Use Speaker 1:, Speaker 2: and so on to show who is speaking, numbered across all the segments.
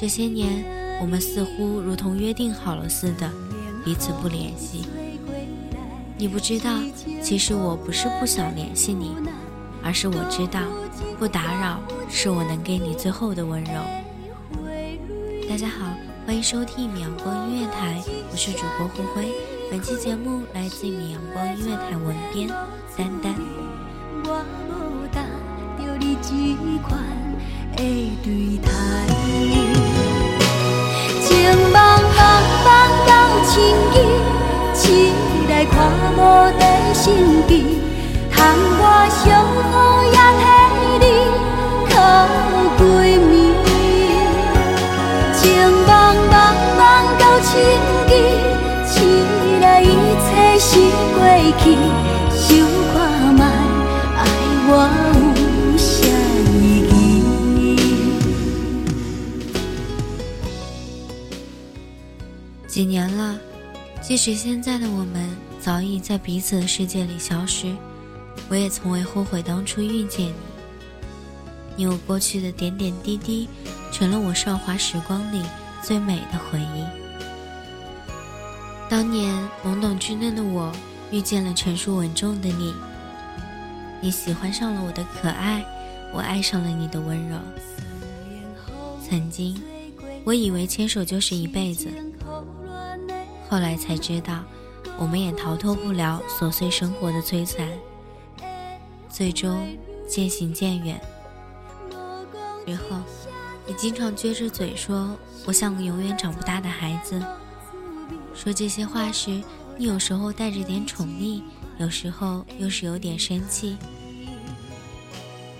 Speaker 1: 这些年，我们似乎如同约定好了似的，彼此不联系。你不知道，其实我不是不想联系你，而是我知道，不打扰是我能给你最后的温柔。大家好，欢迎收听米阳光音乐台，我是主播胡辉。本期节目来自米阳光音乐台文编丹丹。梦到千里，起来看无地心机，窗外小雨也替你哭归暝。情茫茫梦到千里，起来一切是过去，即使现在的我们早已在彼此的世界里消失，我也从未后悔当初遇见你。你我过去的点点滴滴，成了我韶华时光里最美的回忆。当年懵懂稚嫩的我，遇见了成熟稳重的你。你喜欢上了我的可爱，我爱上了你的温柔。曾经，我以为牵手就是一辈子。后来才知道，我们也逃脱不了琐碎生活的摧残，最终渐行渐远。之后，你经常撅着嘴说我像个永远长不大的孩子。说这些话时，你有时候带着点宠溺，有时候又是有点生气。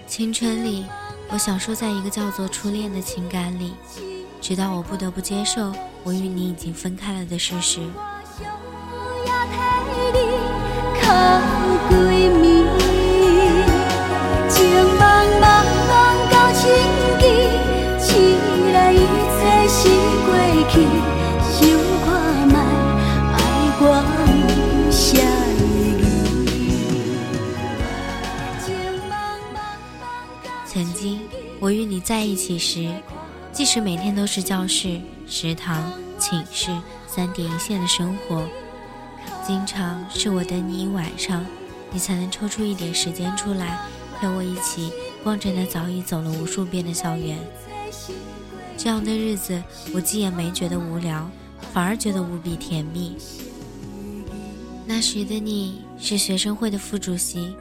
Speaker 1: 青春里，我享受在一个叫做初恋的情感里，直到我不得不接受。我与你已经分开了的事实。曾经，我与你在一起时。即使每天都是教室、食堂、寝室三点一线的生活，经常是我等你一晚上，你才能抽出一点时间出来陪我一起逛着那早已走了无数遍的校园。这样的日子，我既也没觉得无聊，反而觉得无比甜蜜。那时的你是学生会的副主席，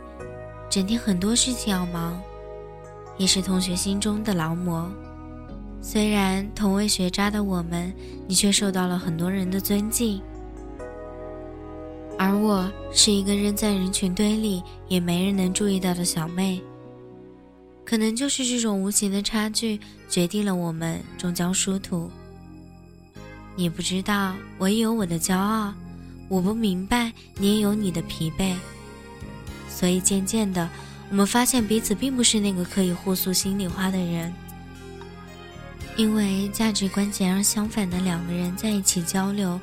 Speaker 1: 整天很多事情要忙，也是同学心中的劳模。虽然同为学渣的我们，你却受到了很多人的尊敬，而我是一个扔在人群堆里也没人能注意到的小妹。可能就是这种无形的差距，决定了我们终将殊途。你不知道，我也有我的骄傲；我不明白，你也有你的疲惫。所以渐渐的，我们发现彼此并不是那个可以互诉心里话的人。因为价值观截然相反的两个人在一起交流，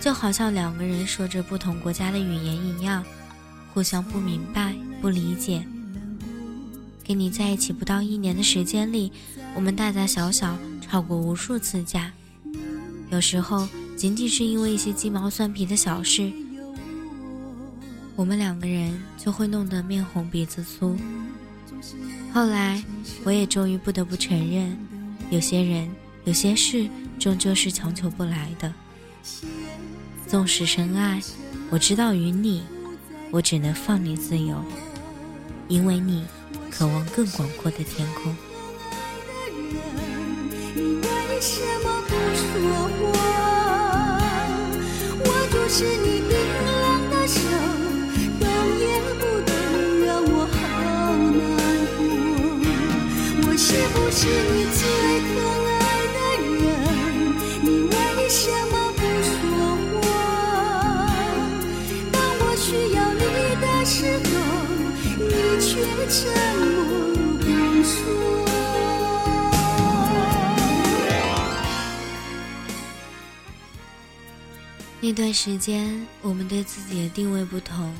Speaker 1: 就好像两个人说着不同国家的语言一样，互相不明白、不理解。跟你在一起不到一年的时间里，我们大大小小吵过无数次架，有时候仅仅是因为一些鸡毛蒜皮的小事，我们两个人就会弄得面红鼻子粗。后来，我也终于不得不承认，有些人、有些事终究是强求不来的。纵使深爱，我知道与你，我只能放你自由，因为你。渴望更广阔的天空。
Speaker 2: 是不是你最可爱的人？你为什么不说话？当我需要你的时候，你却沉默不说。
Speaker 1: 那段时间，我们对自己的定位不同，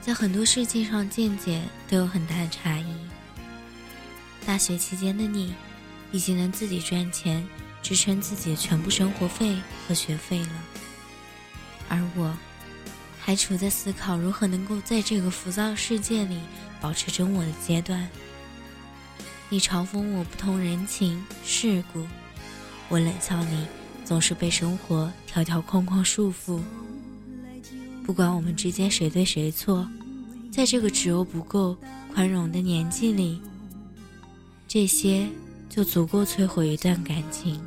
Speaker 1: 在很多事情上见解都有很大的差异。大学期间的你，已经能自己赚钱，支撑自己的全部生活费和学费了，而我，还处在思考如何能够在这个浮躁世界里保持真我的阶段。你嘲讽我不通人情世故，我冷笑你。总是被生活条条框框束缚。不管我们之间谁对谁错，在这个只有不够宽容的年纪里，这些就足够摧毁一段感情。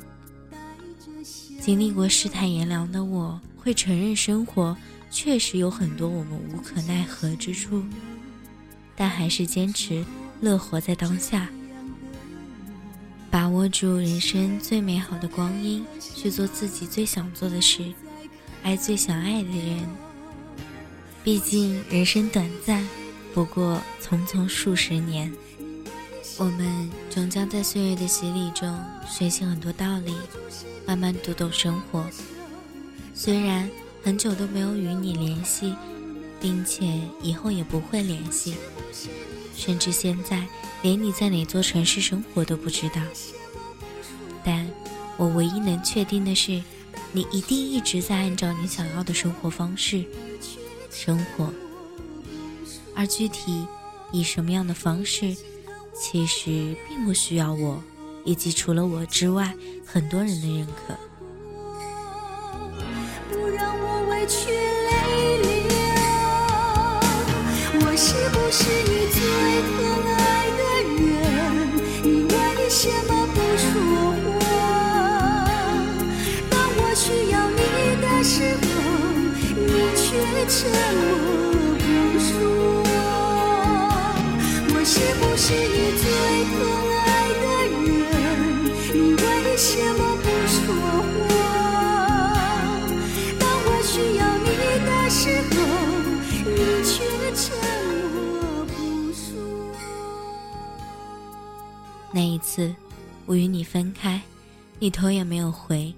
Speaker 1: 经历过世态炎凉的我，会承认生活确实有很多我们无可奈何之处，但还是坚持乐活在当下。把握住人生最美好的光阴，去做自己最想做的事，爱最想爱的人。毕竟人生短暂，不过匆匆数十年，我们终将在岁月的洗礼中学习很多道理，慢慢读懂生活。虽然很久都没有与你联系，并且以后也不会联系。甚至现在连你在哪座城市生活都不知道，但我唯一能确定的是，你一定一直在按照你想要的生活方式生活。而具体以什么样的方式，其实并不需要我以及除了我之外很多人的认可。
Speaker 2: 不让我委屈
Speaker 1: 那一次，我与你分开，你头也没有回。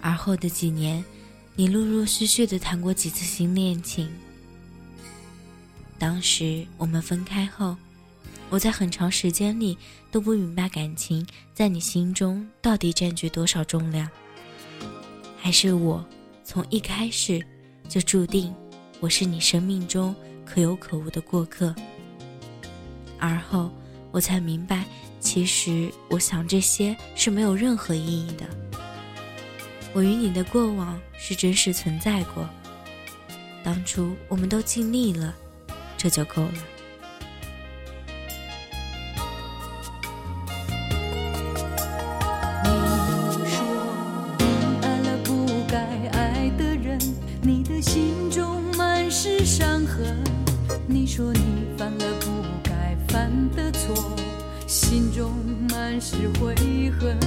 Speaker 1: 而后的几年。你陆陆续续的谈过几次新恋情？当时我们分开后，我在很长时间里都不明白感情在你心中到底占据多少重量。还是我从一开始就注定我是你生命中可有可无的过客？而后我才明白，其实我想这些是没有任何意义的。我与你的过往是真实存在过，当初我们都尽力了，这就够了。
Speaker 2: 你说你爱了不该爱的人，你的心中满是伤痕。你说你犯了。的错，心中满是悔恨。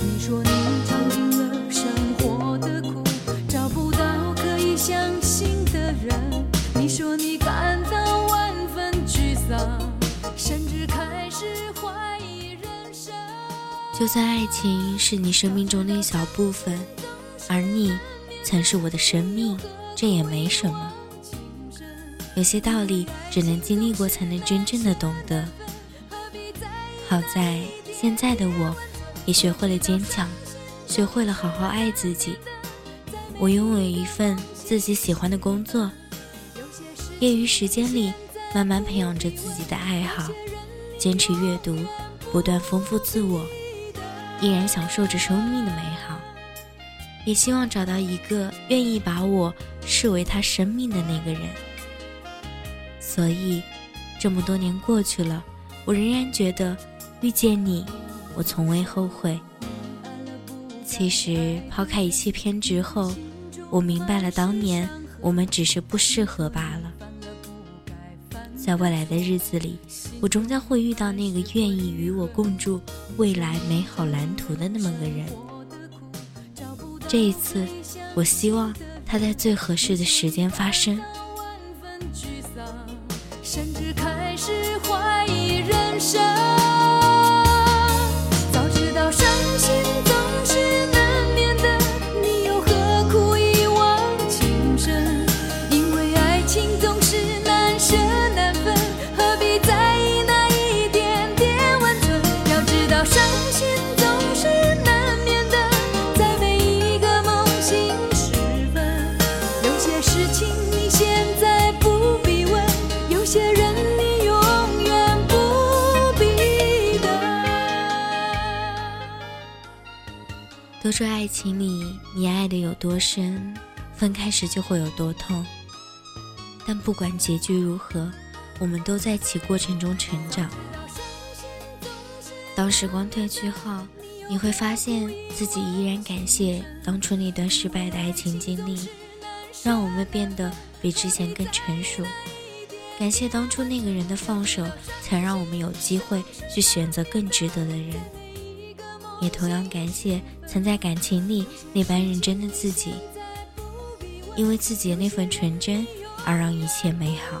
Speaker 2: 你说你尝尽了生活的苦，找不到可以相信的人。你说你感到万分沮丧，甚至开始怀疑人生。
Speaker 1: 就算爱情是你生命中的一小部分，而你曾是我的生命，这也没什么。有些道理只能经历过才能真正的懂得。好在现在的我，也学会了坚强，学会了好好爱自己。我拥有一份自己喜欢的工作，业余时间里慢慢培养着自己的爱好，坚持阅读，不断丰富自我，依然享受着生命的美好。也希望找到一个愿意把我视为他生命的那个人。所以，这么多年过去了，我仍然觉得遇见你，我从未后悔。其实，抛开一切偏执后，我明白了，当年我们只是不适合罢了。在未来的日子里，我终将会遇到那个愿意与我共筑未来美好蓝图的那么个人。这一次，我希望他在最合适的时间发生。都说爱情里，你爱的有多深，分开时就会有多痛。但不管结局如何，我们都在其过程中成长。当时光褪去后，你会发现自己依然感谢当初那段失败的爱情经历，让我们变得比之前更成熟。感谢当初那个人的放手，才让我们有机会去选择更值得的人。也同样感谢曾在感情里那般认真的自己，因为自己的那份纯真，而让一切美好。